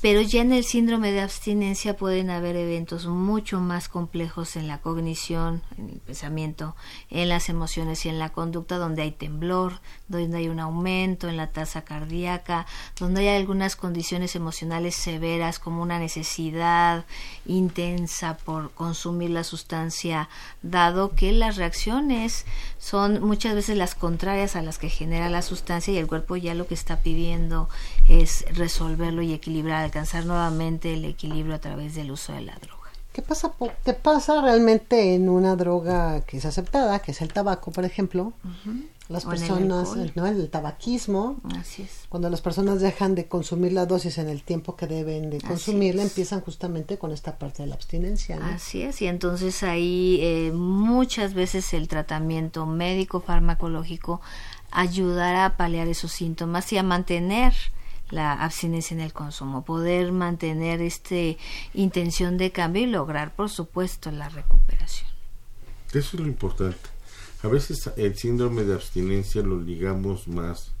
pero ya en el síndrome de abstinencia pueden haber eventos mucho más complejos en la cognición, en el pensamiento, en las emociones y en la conducta, donde hay temblor, donde hay un aumento en la tasa cardíaca, donde hay algunas condiciones emocionales severas como una necesidad intensa por consumir la sustancia, dado que las reacciones son muchas veces las contrarias a las que genera la sustancia y el cuerpo ya lo que está pidiendo es resolverlo y equilibrar, alcanzar nuevamente el equilibrio a través del uso de la droga. ¿Qué pasa, po- ¿Qué pasa realmente en una droga que es aceptada, que es el tabaco, por ejemplo? Las O el personas, alcohol. ¿no? El tabaquismo, Así es. cuando las personas dejan de consumir la dosis en el tiempo que deben de consumirla, empiezan justamente con esta parte de la abstinencia. ¿no? Así es, y entonces ahí eh, muchas veces el tratamiento médico farmacológico ayudará a paliar esos síntomas y a mantener la abstinencia en el consumo, poder mantener este intención de cambio y lograr, por supuesto, la recuperación. Eso es lo importante. A veces el síndrome de abstinencia lo ligamos más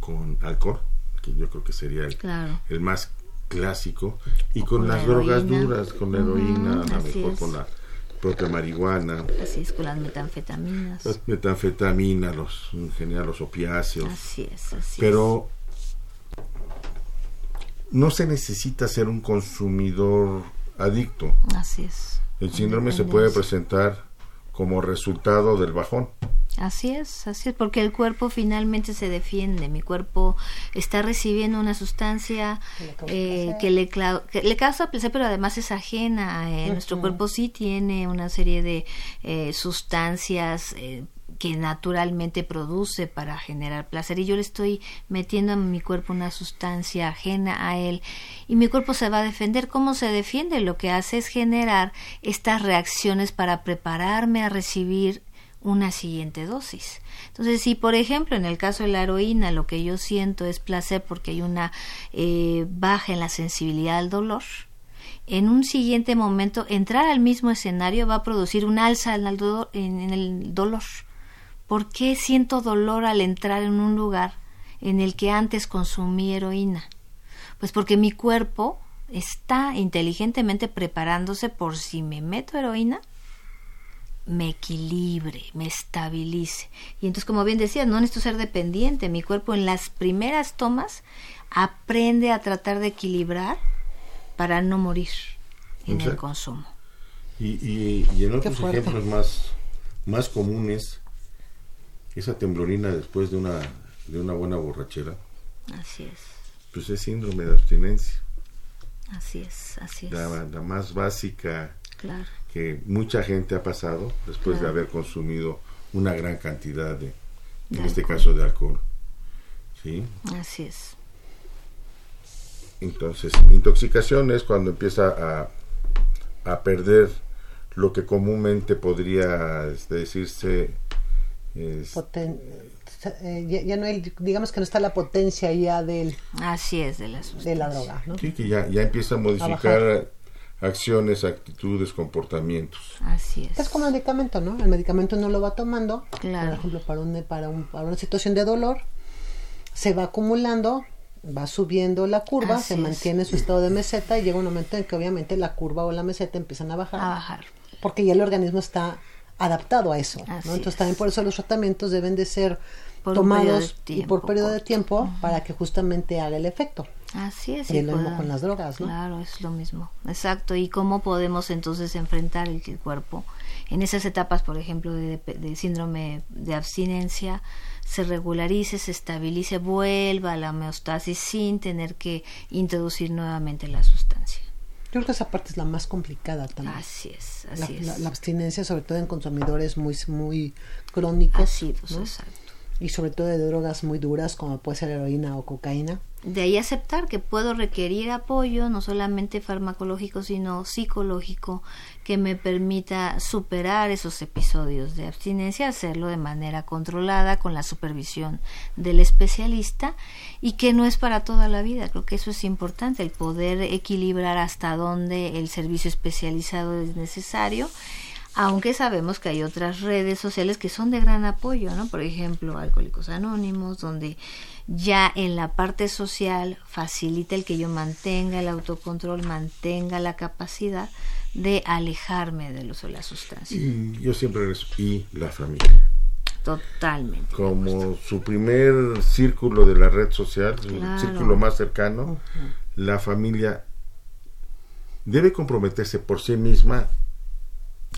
con alcohol, que yo creo que sería el, Claro. el más clásico, y O con, con la las drogas duras, con la heroína, a lo mejor es. con la propia marihuana, Así es, con las metanfetaminas. las metanfetamina, los, en general los opiáceos. Así es, así Pero no se necesita ser un consumidor adicto. Así es. El síndrome se puede presentar como resultado del bajón. Así es, así es, porque el cuerpo finalmente se defiende. Mi cuerpo está recibiendo una sustancia Que le causa eh, placer. que, le clau- que le causa placer, pero además es ajena. eh, Nuestro cuerpo sí tiene una serie de eh, sustancias eh, que naturalmente produce para generar placer y yo le estoy metiendo a mi cuerpo una sustancia ajena a él y mi cuerpo se va a defender. ¿Cómo se defiende? Lo que hace es generar estas reacciones para prepararme a recibir una siguiente dosis. Entonces, si por ejemplo en el caso de la heroína lo que yo siento es placer porque hay una eh, baja en la sensibilidad al dolor, en un siguiente momento entrar al mismo escenario va a producir un alza en en el dolor. ¿Por qué siento dolor al entrar en un lugar en el que antes consumí heroína? Pues porque mi cuerpo está inteligentemente preparándose por si me meto heroína, me equilibre, me estabilice. Y entonces, como bien decías, no necesito ser dependiente. Mi cuerpo en las primeras tomas aprende a tratar de equilibrar para no morir en el consumo. Y, y, y en otros ejemplos más, más comunes, esa temblorina después de una, de una buena borrachera, Así es, pues es síndrome de abstinencia. así es, así es. La, la más básica Claro, que mucha gente ha pasado después de haber consumido una gran cantidad de, De en este alcohol. caso, de alcohol. ¿Sí? así es. Entonces, intoxicación es cuando empieza a, a perder lo que comúnmente podría este, decirse es- Poten- eh, ya, ya no hay, digamos que no está la potencia ya del, Así es de la de la droga, ¿no? sí, que ya, ya empieza a modificar acciones, actitudes, comportamientos. Así es. Es como el medicamento, ¿no? El medicamento no lo va tomando, Claro. por ejemplo, para, un, para, un- para una situación de dolor, se va acumulando, va subiendo la curva, Así se es. mantiene su estado de meseta y llega un momento en que obviamente la curva o la meseta empiezan a bajar, A bajar. porque ya el organismo está adaptado a eso. Entonces es. también por eso los tratamientos deben de ser Por tomados y por periodo de corto. tiempo para que justamente haga el efecto. Así es. Y lo mismo con las drogas, ¿no? Claro, es lo mismo. Exacto. ¿Y cómo podemos entonces enfrentar el, el cuerpo en esas etapas, por ejemplo, de, de síndrome de abstinencia, se regularice, se estabilice, vuelva a la homeostasis sin tener que introducir nuevamente la sustancia? Yo creo que esa parte es la más complicada también. Así es, la, así es. la- la abstinencia, sobre todo en consumidores muy, muy crónicos. Ácidos, ¿no? exacto. Y sobre todo de drogas muy duras como puede ser heroína o cocaína. De ahí aceptar que puedo requerir apoyo, no solamente farmacológico, sino psicológico, que me permita superar esos episodios de abstinencia, hacerlo de manera controlada, con la supervisión del especialista, y que no es para toda la vida. Creo que eso es importante, el poder equilibrar hasta dónde el servicio especializado es necesario aunque sabemos que hay otras redes sociales que son de gran apoyo, ¿no? Por ejemplo, Alcohólicos Anónimos, donde ya en la parte social facilita el que yo mantenga el autocontrol, mantenga la capacidad de alejarme del uso de la sustancia. Y yo siempre regreso, y la familia. Totalmente. Como su primer círculo de la red social, su Claro. círculo más cercano, la familia debe comprometerse por sí misma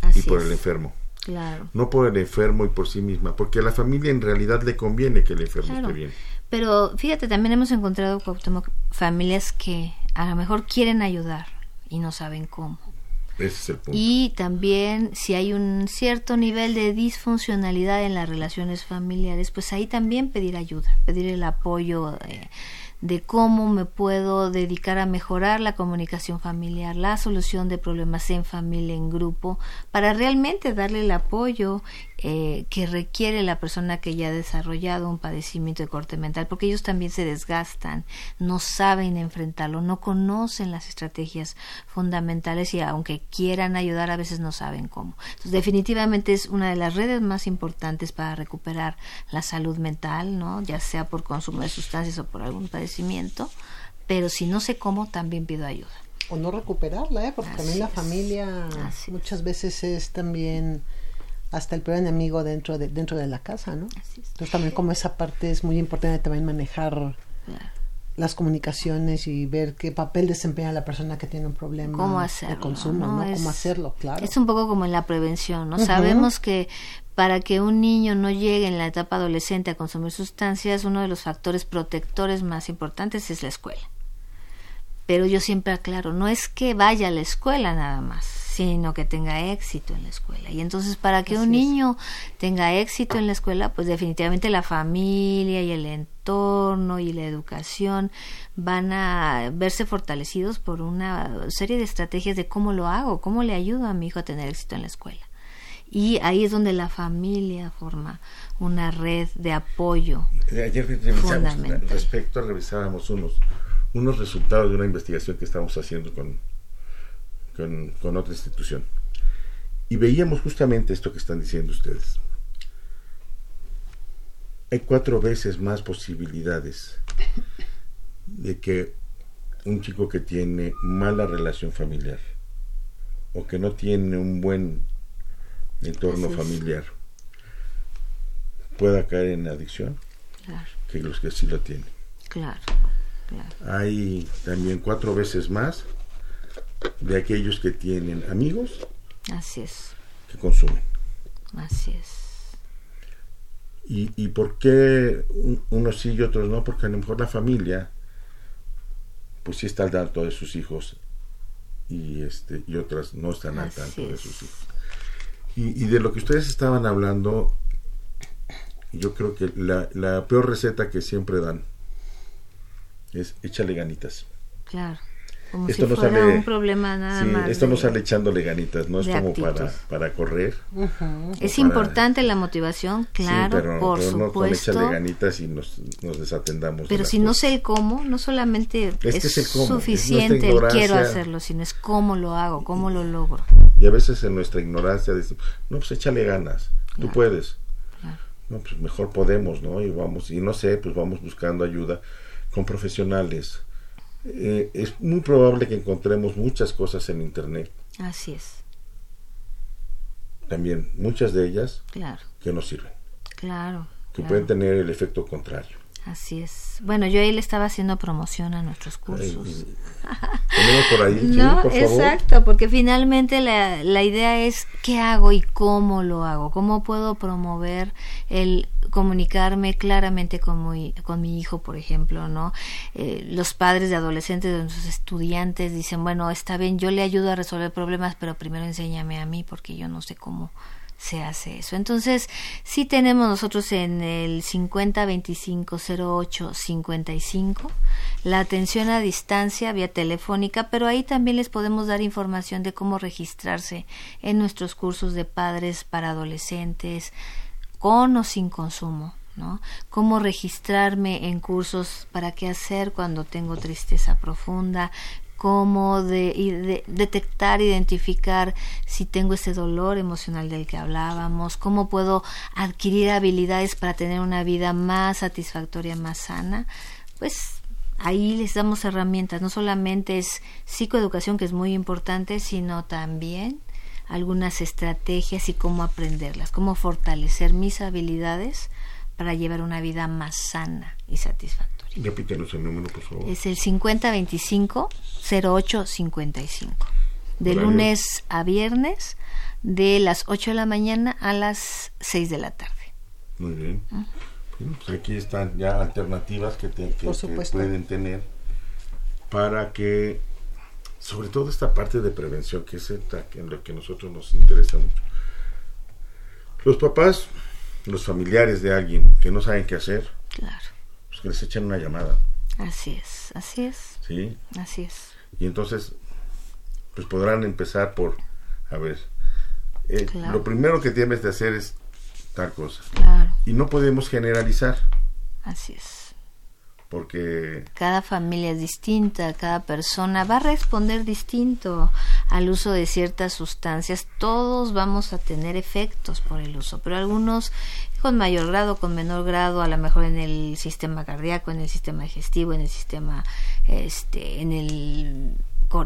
Así y por es. el enfermo. Claro. No por el enfermo y por sí misma, porque a la familia en realidad le conviene que el enfermo Claro. esté bien. Pero fíjate, también hemos encontrado Cuauhtémoc, familias que a lo mejor quieren ayudar y no saben cómo. Ese es el punto. Y también si hay un cierto nivel de disfuncionalidad en las relaciones familiares, pues ahí también pedir ayuda, pedir el apoyo eh, de cómo me puedo dedicar a mejorar la comunicación familiar, la solución de problemas en familia, en grupo, para realmente darle el apoyo eh, que requiere la persona que ya ha desarrollado un padecimiento de corte mental, porque ellos también se desgastan, no saben enfrentarlo, no conocen las estrategias fundamentales y aunque quieran ayudar a veces no saben cómo. Entonces definitivamente es una de las redes más importantes para recuperar la salud mental, ¿no? Ya sea por consumo de sustancias o por algún padecimiento, pero si no sé cómo también pido ayuda. O no recuperarla, ¿eh? porque Así también la es. familia Así muchas veces es también hasta el peor enemigo dentro de, dentro de la casa, ¿no? Así es. Entonces también como esa parte es muy importante también manejar las comunicaciones y ver qué papel desempeña la persona que tiene un problema cómo de consumo, ¿no? Es- Cómo hacerlo, claro. Es un poco como en la prevención, ¿no? Sabemos que para que un niño no llegue en la etapa adolescente a consumir sustancias, uno de los factores protectores más importantes es la escuela. Pero yo siempre aclaro, no es que vaya a la escuela nada más, sino que tenga éxito en la escuela. Y entonces para que Así un es. niño tenga éxito en la escuela, pues definitivamente la familia y el entorno y la educación van a verse fortalecidos por una serie de estrategias de cómo lo hago, cómo le ayudo a mi hijo a tener éxito en la escuela. Y ahí es donde la familia forma una red de apoyo. Ayer revisamos, Fundamental. respecto, revisábamos unos, unos resultados de una investigación que estamos haciendo con, con, con otra institución. Y veíamos justamente esto que están diciendo ustedes. Hay cuatro veces más posibilidades de que un chico que tiene mala relación familiar o que no tiene un buen entorno familiar pueda caer en adicción Claro, que los que sí lo tienen. claro. Hay también cuatro veces más de aquellos que tienen amigos Así es, que consumen. así es. ¿Y, y por qué un- unos sí y otros no? Porque a lo mejor la familia pues sí está al tanto de sus hijos y este y otras no están al tanto de sus hijos. Y, y de lo que ustedes estaban hablando, yo creo que la, la peor receta que siempre dan es échale ganitas. Claro. Como Esto si no fuera sale- un problema nada Sí, más. esto no de- sale echándole ganitas, no es de como para, para correr. Es para- importante la motivación, claro, Sí, pero, por pero no con supuesto. échale ganitas y nos, nos desatendamos. de pero las si no sé el cómo, no solamente que es, es el cómo, es suficiente nuestra el quiero hacerlo, sino es cómo lo hago, cómo lo logro. Y a veces en nuestra ignorancia decimos, no, pues échale ganas, tú Claro. puedes. Claro. No, pues mejor podemos, ¿no? Y vamos, y no sé, pues vamos buscando ayuda con profesionales. Eh, es muy probable que encontremos muchas cosas en Internet, Así es, también muchas de ellas claro, que no sirven, claro. que claro. pueden tener el efecto contrario. Así es. Bueno, yo ahí le estaba haciendo promoción a nuestros Ay, cursos. y- *laughs* Tenemos por ahí, sí, No, por favor. exacto, porque finalmente la, la idea es qué hago y cómo lo hago, cómo puedo promover el comunicarme claramente con mi, con mi hijo, por ejemplo, ¿no? Eh, los padres de adolescentes, de nuestros estudiantes dicen, bueno, está bien, yo le ayudo a resolver problemas, pero primero enséñame a mí porque yo no sé cómo se hace eso. Entonces, sí tenemos nosotros en el 50 25 08 55 la atención a distancia vía telefónica, pero ahí también les podemos dar información de cómo registrarse en nuestros cursos de padres para adolescentes con o sin consumo. ¿no? Cómo registrarme en cursos para qué hacer cuando tengo tristeza profunda, cómo de, de- detectar, identificar si tengo ese dolor emocional del que hablábamos, cómo puedo adquirir habilidades para tener una vida más satisfactoria, más sana, pues ahí les damos herramientas, no solamente es psicoeducación que es muy importante, sino también algunas estrategias y cómo aprenderlas, cómo fortalecer mis habilidades para llevar una vida más sana y satisfactoria. Repítenos el número, por favor. Es el 5025-0855. De Horario. lunes a viernes, de las 8 de la mañana a las 6 de la tarde. Muy bien. Bueno, pues aquí están ya alternativas que, te- que- pueden tener para que, sobre todo esta parte de prevención, que es en lo que a nosotros nos interesa mucho. Los papás, los familiares de alguien que no saben qué hacer, Claro. pues que les echen una llamada, Así es, así es, ¿sí? así es. Y entonces, pues podrán empezar por, a ver, eh, Claro. lo primero que tienes de hacer es tal cosa. Claro, Y no podemos generalizar, así es. Porque Cada familia es distinta, cada persona va a responder distinto al uso de ciertas sustancias. Todos vamos a tener efectos por el uso, pero algunos con mayor grado, con menor grado, a lo mejor en el sistema cardíaco, en el sistema digestivo, en el sistema, este, en el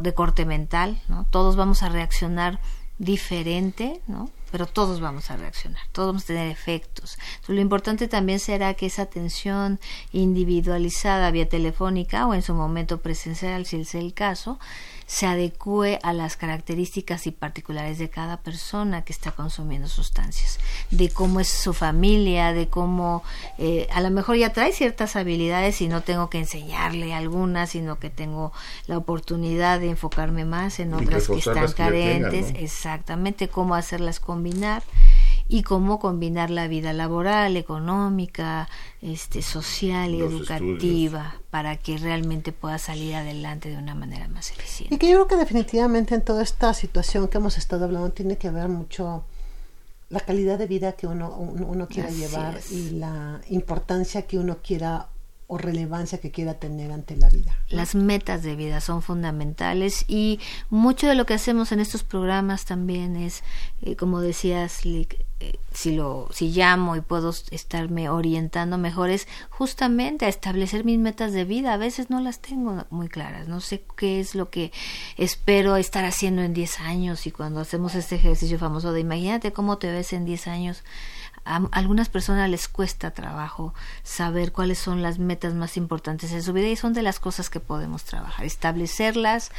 de corte mental, ¿no? Todos vamos a reaccionar diferente, ¿no? Pero todos vamos a reaccionar, todos vamos a tener efectos. Lo importante también será que esa atención individualizada vía telefónica o en su momento presencial, si es el caso, se adecue a las características y particulares de cada persona que está consumiendo sustancias, de cómo es su familia, de cómo eh, a lo mejor ya trae ciertas habilidades y no tengo que enseñarle algunas, sino que tengo la oportunidad de enfocarme más en otras que están que tengan, carentes, ¿no? exactamente cómo hacerlas combinar y cómo combinar la vida laboral, económica, este, social y Los educativa para que realmente pueda salir adelante de una manera más eficiente. Y que yo creo que definitivamente en toda esta situación que hemos estado hablando tiene que ver mucho la calidad de vida que uno, uno, uno quiera Así llevar es. y la importancia que uno quiera o relevancia que quiera tener ante la vida. Las metas de vida son fundamentales y mucho de lo que hacemos en estos programas también es, eh, como decías, Lick, eh, si lo si llamo y puedo estarme orientando mejor es justamente a establecer mis metas de vida. A veces no las tengo muy claras, no sé qué es lo que espero estar haciendo en 10 años y cuando hacemos este ejercicio famoso de imagínate cómo te ves en 10 años a algunas personas les cuesta trabajo saber cuáles son las metas más importantes en su vida y son de las cosas que podemos trabajar, establecerlas,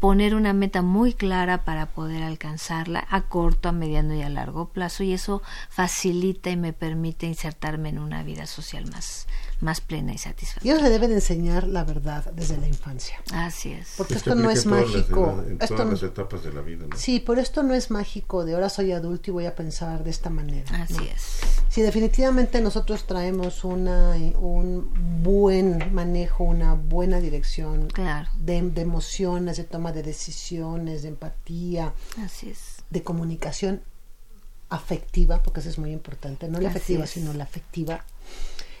poner una meta muy clara para poder alcanzarla a corto, a mediano y a largo plazo y eso facilita y me permite insertarme en una vida social más, más plena y Y satisfactoria. ellos se deben de enseñar la verdad desde la infancia. Así es. Porque Pues que esto no es las mágico. en Esto todas no- las etapas de la vida, ¿no? Sí, pero esto no es mágico de ahora soy adulto y voy a pensar de esta manera. Así ¿no? es. Si definitivamente nosotros traemos una, un buen manejo, una buena dirección Claro. de, de emociones, de toma de decisiones, de empatía, Así es. de comunicación afectiva, porque eso es muy importante, no la Así afectiva, es. sino la afectiva,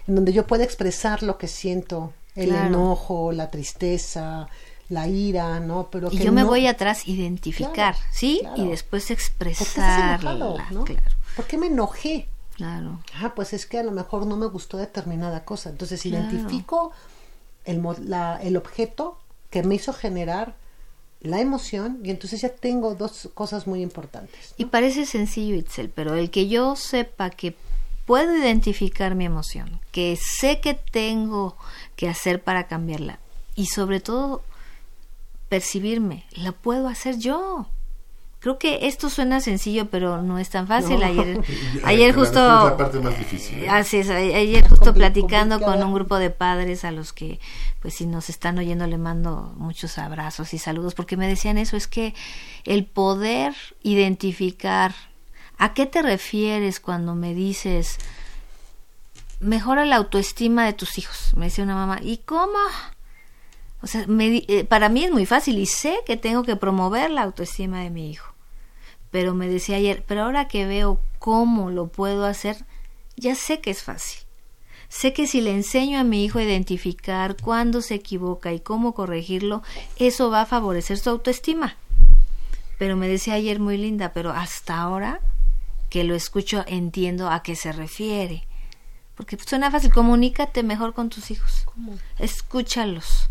en donde yo pueda expresar lo que siento, el Claro. enojo, la tristeza, la ira, ¿no? Pero Y que yo me no- voy atrás identificar, Claro, ¿sí? claro. Y después ¿Por qué estás expresarla. enojado, no? Claro, ¿Por qué me enojé? claro. Ah, pues es que a lo mejor no me gustó determinada cosa. Entonces identifico el, la- el objeto que me hizo generar la emoción y entonces ya tengo dos cosas muy importantes. Y parece sencillo, Itzel, pero el que yo sepa que puedo identificar mi emoción, que sé que tengo que hacer para cambiarla y sobre todo percibirme, la puedo hacer yo. Creo que esto suena sencillo, pero no es tan fácil. No. Ayer, *laughs* ayer justo, la parte más difícil, ¿eh? así es, a- ayer justo platicando con un grupo de padres a los que, pues si nos están oyendo, le mando muchos abrazos y saludos, porque me decían eso, es que el poder identificar ¿a qué te refieres cuando me dices mejora la autoestima de tus hijos? Me decía una mamá, ¿y cómo? O sea, me eh, para mí es muy fácil y sé que tengo que promover la autoestima de mi hijo. Pero me decía ayer, pero ahora que veo cómo lo puedo hacer, ya sé que es fácil. Sé que si le enseño a mi hijo a identificar cuándo se equivoca y cómo corregirlo, eso va a favorecer su autoestima. Pero me decía ayer muy linda, pero hasta ahora que lo escucho entiendo a qué se refiere. Porque suena fácil, comunícate mejor con tus hijos. Escúchalos.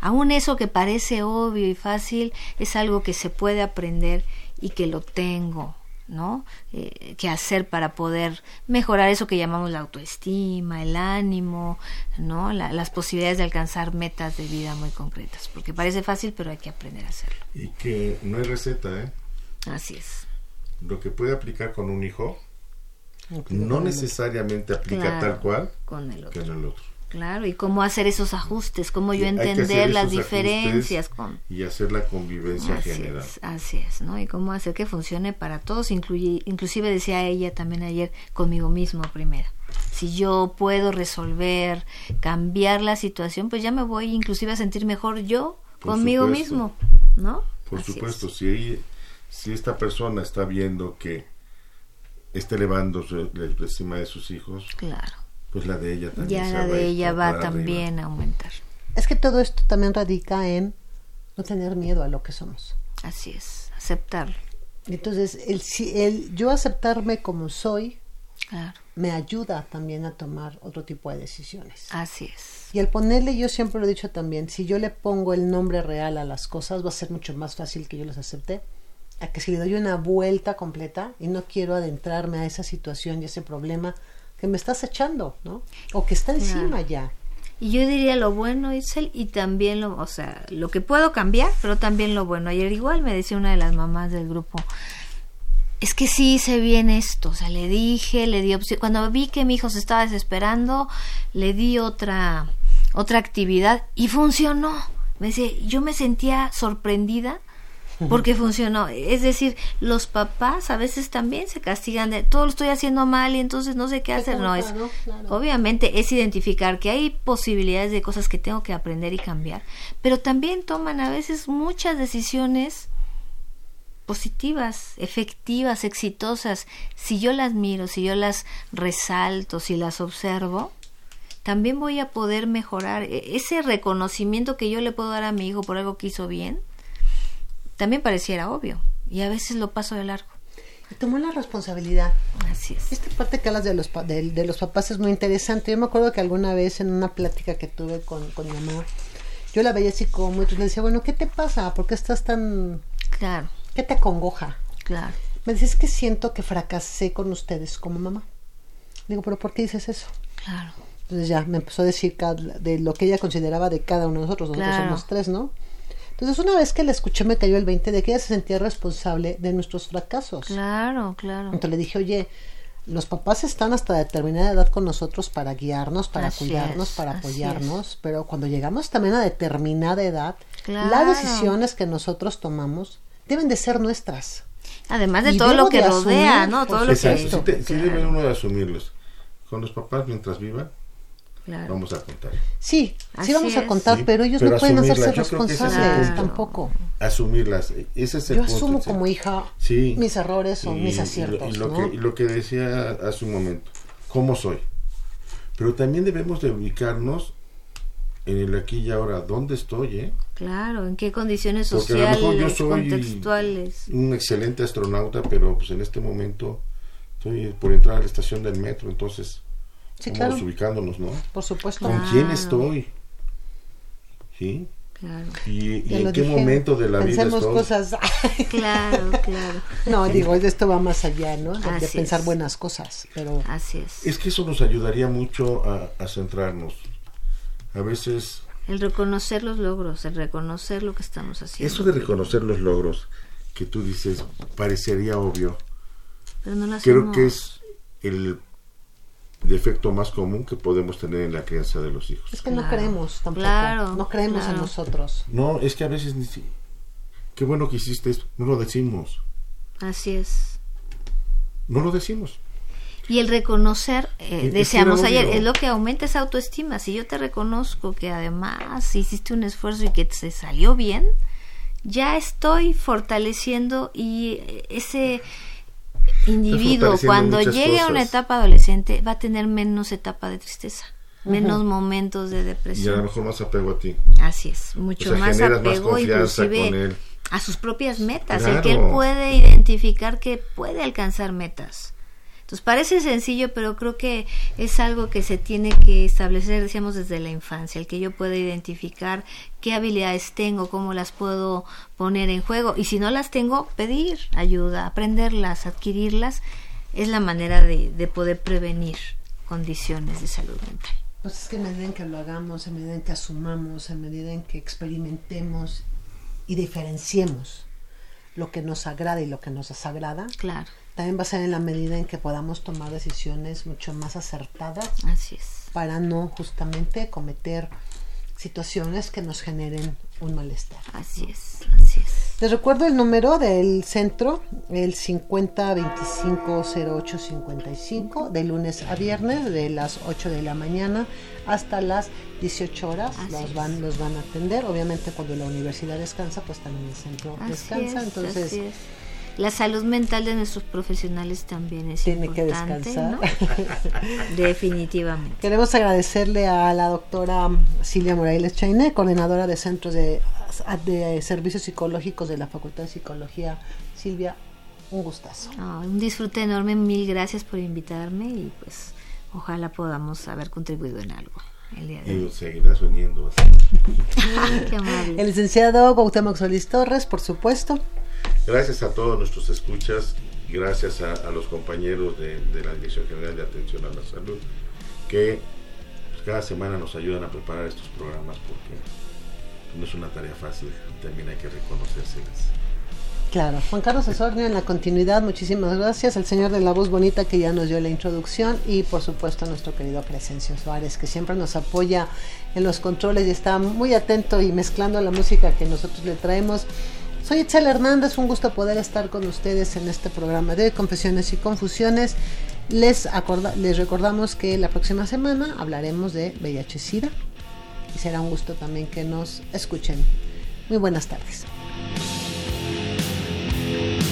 Aún eso que parece obvio y fácil es algo que se puede aprender y que lo tengo, ¿no? Eh, que hacer para poder mejorar eso que llamamos la autoestima, el ánimo, ¿no? La- las posibilidades de alcanzar metas de vida muy concretas. Porque parece fácil, pero hay que aprender a hacerlo. Y que no hay receta, ¿eh? Así es. Lo que puede aplicar con un hijo no necesariamente aplica Claro, tal cual con el que otro. en el otro. Claro, y cómo hacer esos ajustes, cómo yo que entender las diferencias con y hacer la convivencia Así general. es, así es, ¿no? Y cómo hacer que funcione para todos, incluye, inclusive decía ella también ayer conmigo mismo primero. Si yo puedo resolver, cambiar la situación, pues ya me voy inclusive a sentir mejor yo Por conmigo supuesto. mismo, ¿no? Por Así supuesto, es. si, ella- si esta persona está viendo que está elevando su- la estima de sus hijos, Claro. pues la de ella también Ya se la va de ella arriba. también a aumentar. Es que todo esto también radica en no tener miedo a lo que somos. Así es, aceptarlo. Entonces, el, si- el yo aceptarme como soy Claro, me ayuda también a tomar otro tipo de decisiones. así es. Y al ponerle, yo siempre lo he dicho también, si yo le pongo el nombre real a las cosas, va a ser mucho más fácil que yo las acepte. A que si le doy una vuelta completa y no quiero adentrarme a esa situación y ese problema que me estás echando, ¿no? O que está encima ya. Y yo diría lo bueno, Itzel, y también lo, o sea, lo que puedo cambiar, pero también lo bueno. Ayer igual me decía una de las mamás del grupo, es que sí hice bien esto, o sea, le dije, le di opción, cuando vi que mi hijo se estaba desesperando, le di otra, otra actividad y funcionó. Me decía, yo me sentía sorprendida porque funcionó. Es decir, los papás a veces también se castigan de todo lo estoy haciendo mal y entonces no sé qué hacer. No, es, obviamente es identificar que hay posibilidades de cosas que tengo que aprender y cambiar, pero también toman a veces muchas decisiones positivas, efectivas, exitosas. Si yo las miro, si yo las resalto, si las observo, también voy a poder mejorar E- ese reconocimiento que yo le puedo dar a mi hijo por algo que hizo bien. También pareciera obvio y a veces lo paso de largo. Y tomó la responsabilidad. Así es. Esta parte que hablas de los, pa- de, de los papás es muy interesante. Yo me acuerdo que alguna vez en una plática que tuve con, con mi mamá, yo la veía así como, entonces le decía, bueno, ¿qué te pasa? ¿Por qué estás tan... Claro, ¿Qué te acongoja? claro. Me dice, es que siento que fracasé con ustedes como mamá. Digo, ¿pero por qué dices eso? Claro, Entonces ya me empezó a decir de lo que ella consideraba de cada uno de nosotros. Nosotros Claro. somos tres, ¿no? Entonces una vez que la escuché me cayó el 20 de que ella se sentía responsable de nuestros fracasos. claro, claro. Entonces le dije, oye, los papás están hasta determinada edad con nosotros para guiarnos, para Así cuidarnos, es, para apoyarnos, pero cuando llegamos también a determinada edad, Claro. las decisiones que nosotros tomamos deben de ser nuestras. Además de Y todo lo que de rodea, asumir, ¿no? Todo lo que... Sí, sí debe uno de asumirlos. Con los papás mientras vivan, claro. vamos a contar. Sí, Así sí vamos a contar, Sí, pero ellos pero no pueden hacerse es responsables tampoco. Asumirlas, ese es el Yo punto. asumo sí. como hija Sí. mis errores o Y- mis y lo- aciertos, Y lo, ¿no? que, y lo que decía hace un momento, ¿cómo soy? Pero también debemos de ubicarnos en el aquí y ahora, ¿dónde estoy? Eh? Claro, en qué condiciones Porque a lo mejor yo sociales, soy contextuales. un excelente astronauta, pero pues en este momento estoy por entrar a la estación del metro, entonces Sí, claro, ubicándonos, ¿no? por supuesto. ¿Con Claro. quién estoy? ¿Sí? Claro, ¿Y, en qué dije, momento de la vida Pensemos estoy? cosas. *laughs* claro, claro. no, digo, esto va más allá, ¿no? De, pensar es. buenas cosas, pero Así es. Es que eso nos ayudaría mucho a, a centrarnos. A veces El reconocer los logros, el reconocer lo que estamos haciendo. Eso de reconocer los logros que tú dices parecería obvio. Pero no lo Creo que es el defecto más común que podemos tener en la crianza de los hijos. es que no creemos tampoco. claro, no creemos en claro. nosotros. No, es que a veces ni si- qué bueno que hiciste esto, no lo decimos. Así es. no lo decimos. Y el reconocer, eh, Y- deseamos ayer, es lo que aumenta esa autoestima. Si yo te reconozco que además hiciste un esfuerzo y que se salió bien, ya estoy fortaleciendo y eh, ese individuo cuando llegue a una etapa adolescente va a tener menos etapa de tristeza, menos momentos de Y a lo depresión. mejor más apego a ti. Así es, mucho O sea, más más apego, confianza inclusive con él. a sus propias metas, el que él puede identificar que puede alcanzar metas. Entonces parece sencillo, pero creo que es algo que se tiene que establecer, decíamos, desde la infancia, el que yo pueda identificar qué habilidades tengo, cómo las puedo poner en juego, y si no las tengo, pedir ayuda, aprenderlas, adquirirlas, es la manera de, de poder prevenir condiciones de salud mental. Pues es que en medida en que lo hagamos, en medida en que asumamos, en medida en que experimentemos y diferenciemos lo que nos agrada y lo que nos desagrada, Claro, también va a ser en la medida en que podamos tomar decisiones mucho más acertadas así es. para no justamente cometer situaciones que nos generen un malestar. Así es, así es. Les recuerdo el número del centro, el 50250855, de lunes a viernes, de las 8 de la mañana hasta las 18 horas. Así Los es. van, los van a atender. Obviamente cuando la universidad descansa, pues también el centro Así descansa. es, entonces así es. La salud mental de nuestros profesionales también es tiene que importante, descansar. ¿no? *laughs* Definitivamente. Queremos agradecerle a la doctora Silvia Morales Chainé, coordinadora de centros de, de servicios psicológicos de la Facultad de Psicología. Silvia, un gustazo. Un disfrute enorme, mil gracias por invitarme y pues ojalá podamos haber contribuido en algo el día de Y hoy. seguirás uniendo así. *laughs* Qué amable. El licenciado Cuauhtémoc Solís Torres, por supuesto. Gracias a todos nuestros escuchas, gracias a, a los compañeros de, de la Dirección General de Atención a la Salud, que pues, cada semana nos ayudan a preparar estos programas porque no es una tarea fácil también hay que reconocérselas. Claro, Juan Carlos Osornio en la continuidad, muchísimas gracias. El señor de la voz bonita que ya nos dio la introducción y por supuesto a nuestro querido Crescencio Suárez que siempre nos apoya en los controles y está muy atento y mezclando la música que nosotros le traemos. Soy Itzel Hernández, un gusto poder estar con ustedes en este programa de Confesiones y Confusiones. Les, acorda- les recordamos que la próxima semana hablaremos de VIH-Sida y será un gusto también que nos escuchen. Muy buenas tardes. Radio